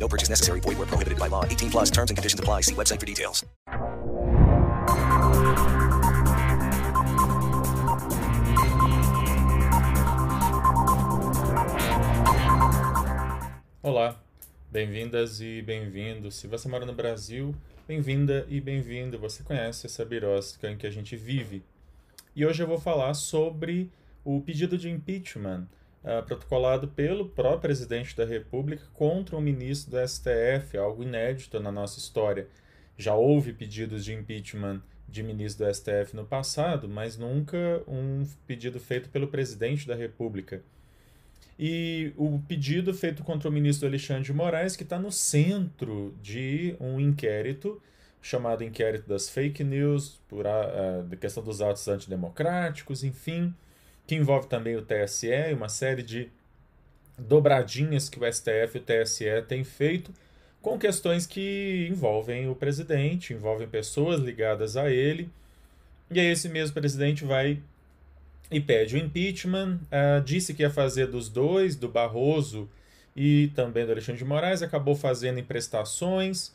No purchase necessary. Void where prohibited by law. 18 plus terms and conditions apply. See website for details. Olá, bem-vindas e bem-vindos. Se você mora no Brasil, bem-vinda e bem-vindo. Você conhece essa birosca em que a gente vive. E hoje eu vou falar sobre o pedido de impeachment uh, protocolado pelo próprio presidente da República contra um ministro do STF, algo inédito na nossa história. Já houve pedidos de impeachment de ministro do STF no passado, mas nunca um pedido feito pelo presidente da República. E o pedido feito contra o ministro Alexandre de Moraes, que está no centro de um inquérito chamado Inquérito das Fake News, por a, a questão dos atos antidemocráticos, enfim, que envolve também o TSE e uma série de dobradinhas que o STF e o TSE têm feito com questões que envolvem o presidente, envolvem pessoas ligadas a ele. E aí esse mesmo presidente vai e pede o impeachment. Uh, disse que ia fazer dos dois, do Barroso e também do Alexandre de Moraes, acabou fazendo em prestações,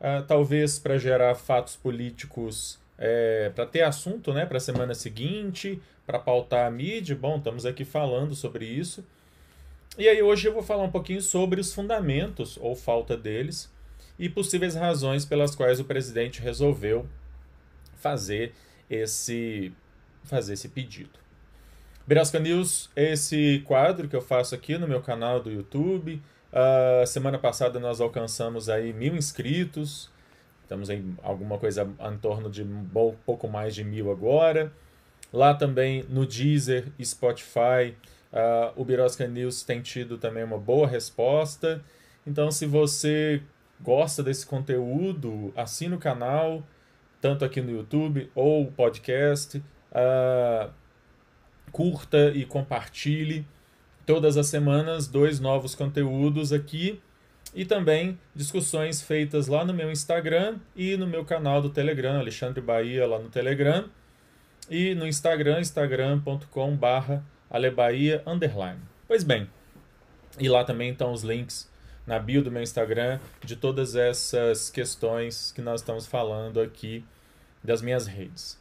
uh, talvez para gerar fatos políticos, é, para ter assunto né, para a semana seguinte, para pautar a mídia. Bom, estamos aqui falando sobre isso. E aí hoje eu vou falar um pouquinho sobre os fundamentos, ou falta deles, e possíveis razões pelas quais o presidente resolveu fazer esse, fazer esse pedido. Birasca News é esse quadro que eu faço aqui no meu canal do YouTube. Uh, semana passada nós alcançamos aí mil inscritos. Estamos em alguma coisa em torno de um pouco mais de mil agora. Lá também no Deezer Spotify, uh, o Birosca News tem tido também uma boa resposta. Então, se você gosta desse conteúdo, assine o canal, tanto aqui no YouTube ou podcast. Uh, curta e compartilhe. Todas as semanas, dois novos conteúdos aqui e também discussões feitas lá no meu Instagram e no meu canal do Telegram, Alexandre Bahia, lá no Telegram. E no Instagram, instagram.com barra underline. Pois bem, e lá também estão os links na bio do meu Instagram de todas essas questões que nós estamos falando aqui das minhas redes.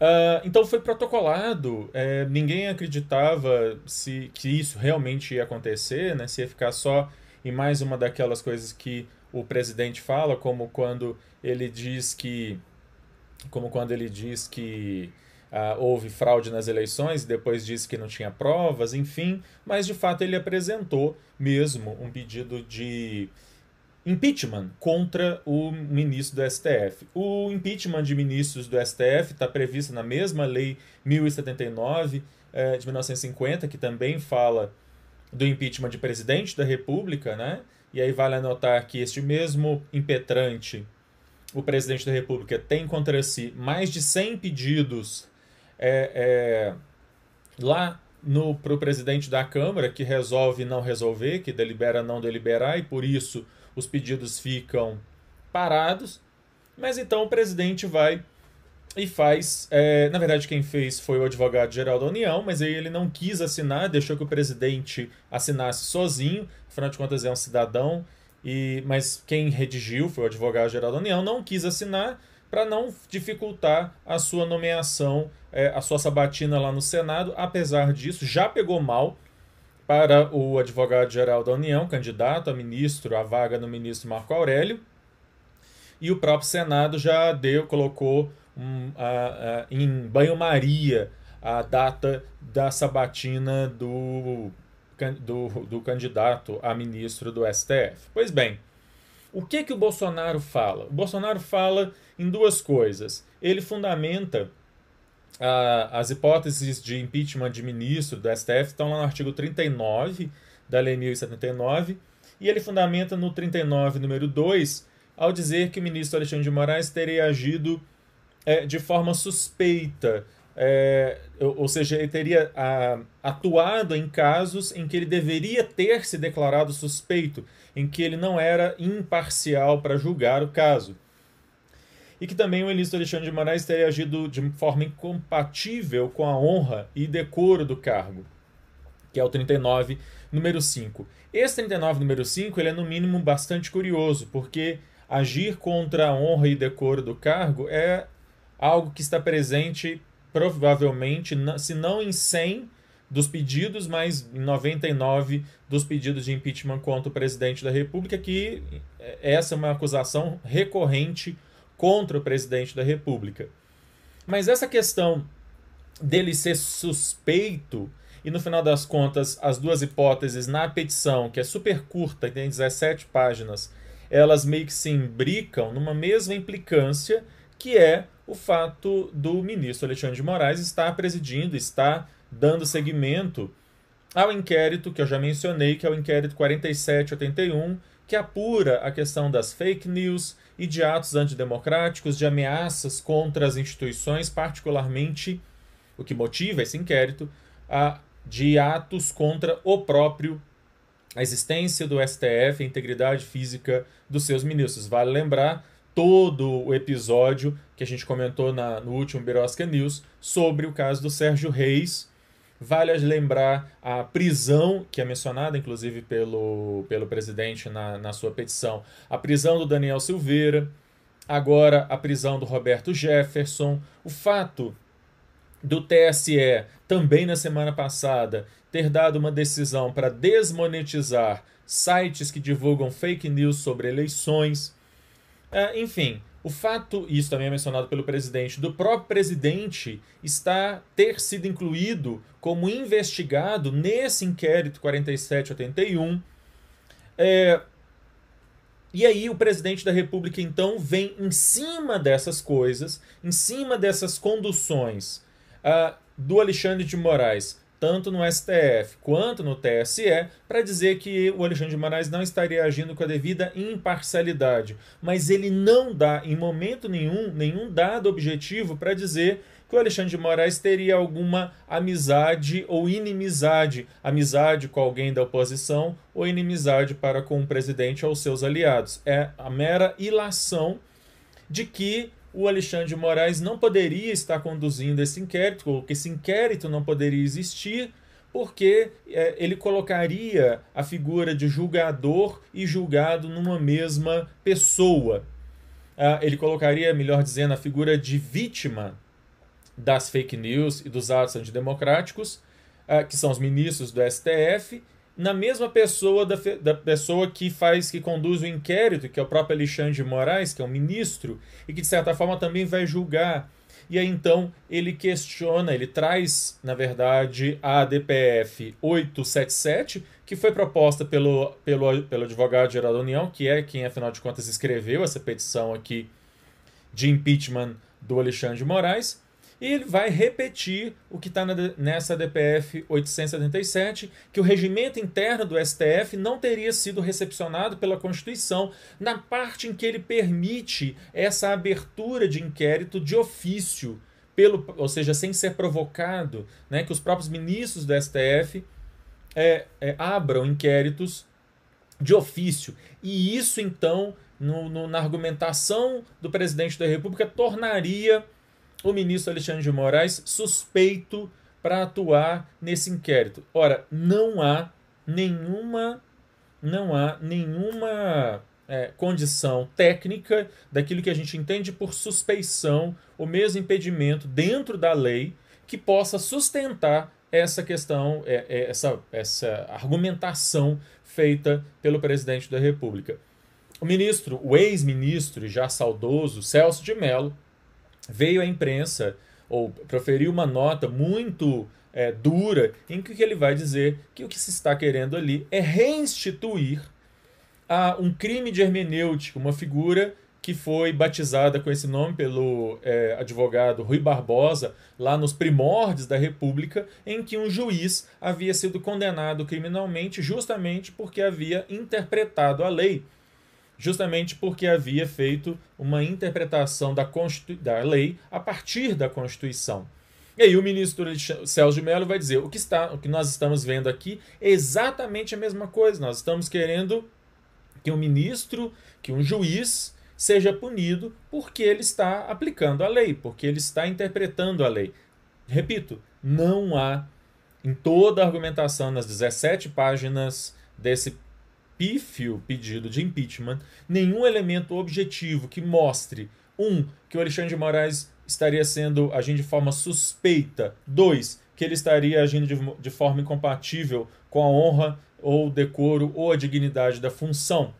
Uh, então foi protocolado, é, ninguém acreditava se que isso realmente ia acontecer, né, se ia ficar só em mais uma daquelas coisas que o presidente fala, como quando ele diz que, como quando ele diz que uh, houve fraude nas eleições, e depois disse que não tinha provas, enfim, mas de fato ele apresentou mesmo um pedido de impeachment contra o ministro do STF. O impeachment de ministros do STF está previsto na mesma lei 1079 eh, de 1950, que também fala do impeachment de presidente da República, né? E aí vale anotar que este mesmo impetrante, o presidente da República, tem contra si mais de 100 pedidos é, é, lá para o presidente da Câmara, que resolve não resolver, que delibera não deliberar, e por isso os pedidos ficam parados. Mas então o presidente vai e faz. É, na verdade, quem fez foi o advogado-geral da União, mas aí ele não quis assinar, deixou que o presidente assinasse sozinho, afinal de contas é um cidadão. E, mas quem redigiu foi o advogado-geral da União, não quis assinar para não dificultar a sua nomeação, é, a sua sabatina lá no Senado. Apesar disso, já pegou mal para o advogado-geral da União, candidato a ministro, a vaga no ministro Marco Aurélio. E o próprio Senado já deu, colocou um, em banho-maria a data da sabatina do, do, do candidato a ministro do STF. Pois bem, o que, que o Bolsonaro fala? O Bolsonaro fala em duas coisas. Ele fundamenta as hipóteses de impeachment de ministro do STF estão lá no artigo 39 da Lei 1079, e ele fundamenta no 39, número 2, ao dizer que o ministro Alexandre de Moraes teria agido é, de forma suspeita, é, ou seja, ele teria a, atuado em casos em que ele deveria ter se declarado suspeito, em que ele não era imparcial para julgar o caso. E que também o ministro Alexandre de Moraes teria agido de forma incompatível com a honra e decoro do cargo, que é o 39, número 5. Esse 39, número 5, ele é no mínimo bastante curioso, porque agir contra a honra e decoro do cargo é algo que está presente provavelmente, se não em 100 dos pedidos, mas em 99 dos pedidos de impeachment contra o presidente da República, que é, essa é uma acusação recorrente contra o presidente da República. Mas essa questão dele ser suspeito, e no final das contas, as duas hipóteses na petição, que é super curta, tem 17 páginas, elas meio que se imbricam numa mesma implicância, que é o fato do ministro Alexandre de Moraes estar presidindo, estar dando seguimento ao inquérito que eu já mencionei, que é o inquérito 4781, que apura a questão das fake news e de atos antidemocráticos, de ameaças contra as instituições, particularmente o que motiva esse inquérito, a, de atos contra o próprio a existência do STF, a integridade física dos seus ministros. Vale lembrar todo o episódio que a gente comentou na, no último Birosca News sobre o caso do Sérgio Reis. Vale lembrar a prisão, que é mencionada inclusive pelo, pelo presidente na, na sua petição, a prisão do Daniel Silveira, agora a prisão do Roberto Jefferson, o fato do TSE, também na semana passada, ter dado uma decisão para desmonetizar sites que divulgam fake news sobre eleições. É, enfim, o fato, isso também é mencionado pelo presidente, do próprio presidente está ter sido incluído como investigado nesse inquérito 4781. É, e aí o presidente da República então vem em cima dessas coisas, em cima dessas conduções uh, do Alexandre de Moraes tanto no STF quanto no TSE, para dizer que o Alexandre de Moraes não estaria agindo com a devida imparcialidade. Mas ele não dá, em momento nenhum, nenhum dado objetivo para dizer que o Alexandre de Moraes teria alguma amizade ou inimizade, amizade com alguém da oposição ou inimizade para com o presidente ou seus aliados. É a mera ilação de que o Alexandre de Moraes não poderia estar conduzindo esse inquérito, ou que esse inquérito não poderia existir, porque é, ele colocaria a figura de julgador e julgado numa mesma pessoa. Ah, ele colocaria, melhor dizendo, a figura de vítima das fake news e dos atos antidemocráticos, ah, que são os ministros do STF, na mesma pessoa da, da pessoa que faz, que conduz o inquérito, que é o próprio Alexandre de Moraes, que é um ministro, e que de certa forma também vai julgar. E aí então ele questiona, ele traz, na verdade, a ADPF 877, que foi proposta pelo, pelo, pelo advogado-geral da União, que é quem, afinal de contas, escreveu essa petição aqui de impeachment do Alexandre de Moraes, e ele vai repetir o que está nessa DPF 877, que o regimento interno do STF não teria sido recepcionado pela Constituição na parte em que ele permite essa abertura de inquérito de ofício, pelo, ou seja, sem ser provocado, né, que os próprios ministros do STF é, é, abram inquéritos de ofício. E isso, então, no, no, na argumentação do presidente da República, tornaria o ministro Alexandre de Moraes suspeito para atuar nesse inquérito. Ora, não há nenhuma não há nenhuma é, condição técnica daquilo que a gente entende por suspeição, o mesmo impedimento dentro da lei que possa sustentar essa questão, é, é, essa, essa argumentação feita pelo presidente da República. O ministro, o ex-ministro já saudoso Celso de Mello, veio à imprensa ou proferiu uma nota muito é, dura em que ele vai dizer que o que se está querendo ali é reinstituir a um crime de hermenêutica, uma figura que foi batizada com esse nome pelo é, advogado Rui Barbosa, lá nos primórdios da República, em que um juiz havia sido condenado criminalmente justamente porque havia interpretado a lei justamente porque havia feito uma interpretação da, da lei a partir da Constituição. E aí o ministro Celso de Mello vai dizer: o que, está, o que nós estamos vendo aqui é exatamente a mesma coisa. Nós estamos querendo que um ministro, que um juiz seja punido porque ele está aplicando a lei, porque ele está interpretando a lei. Repito, não há em toda a argumentação nas 17 páginas desse pífio pedido de impeachment nenhum elemento objetivo que mostre um que o Alexandre de Moraes estaria sendo agindo de forma suspeita. Dois, que ele estaria agindo de, de forma incompatível com a honra ou decoro ou a dignidade da função.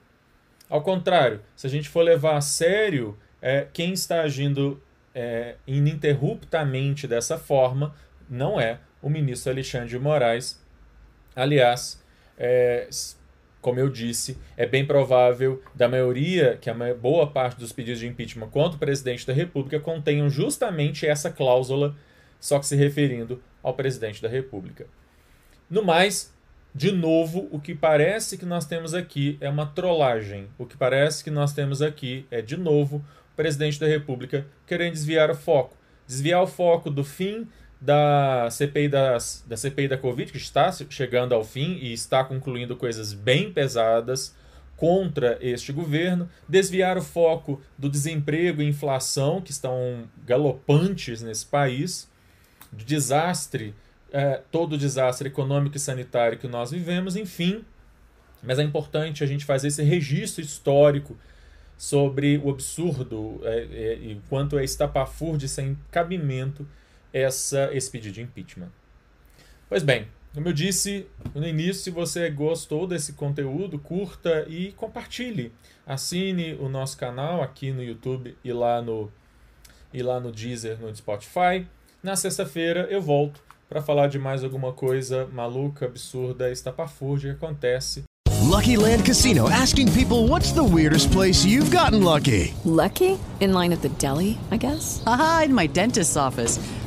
Ao contrário, se a gente for levar a sério é, quem está agindo é, ininterruptamente dessa forma, não é o ministro Alexandre de Moraes. Aliás, é, como eu disse, é bem provável da maioria, que a boa parte dos pedidos de impeachment contra o presidente da República contenham justamente essa cláusula, só que se referindo ao presidente da República. No mais, de novo, o que parece que nós temos aqui é uma trollagem. O que parece que nós temos aqui é, de novo, o presidente da República querendo desviar o foco. Desviar o foco do fim da CPI, das, da CPI da Covid, que está chegando ao fim e está concluindo coisas bem pesadas contra este governo, desviar o foco do desemprego e inflação, que estão galopantes nesse país, do desastre, é, todo o desastre econômico e sanitário que nós vivemos, enfim. Mas é importante a gente fazer esse registro histórico sobre o absurdo é, e quanto é estapafúrdio sem cabimento essa, esse pedido de impeachment. Pois bem, como eu disse no início, se você gostou desse conteúdo, curta e compartilhe. Assine o nosso canal aqui no YouTube e lá no, e lá no Deezer, no Spotify. Na sexta-feira eu volto para falar de mais alguma coisa maluca, absurda, estapafúrdia que acontece. Lucky Land Casino asking people what's the weirdest place you've gotten lucky? Lucky? In line at the deli, I guess. Aha, in my dentist's office.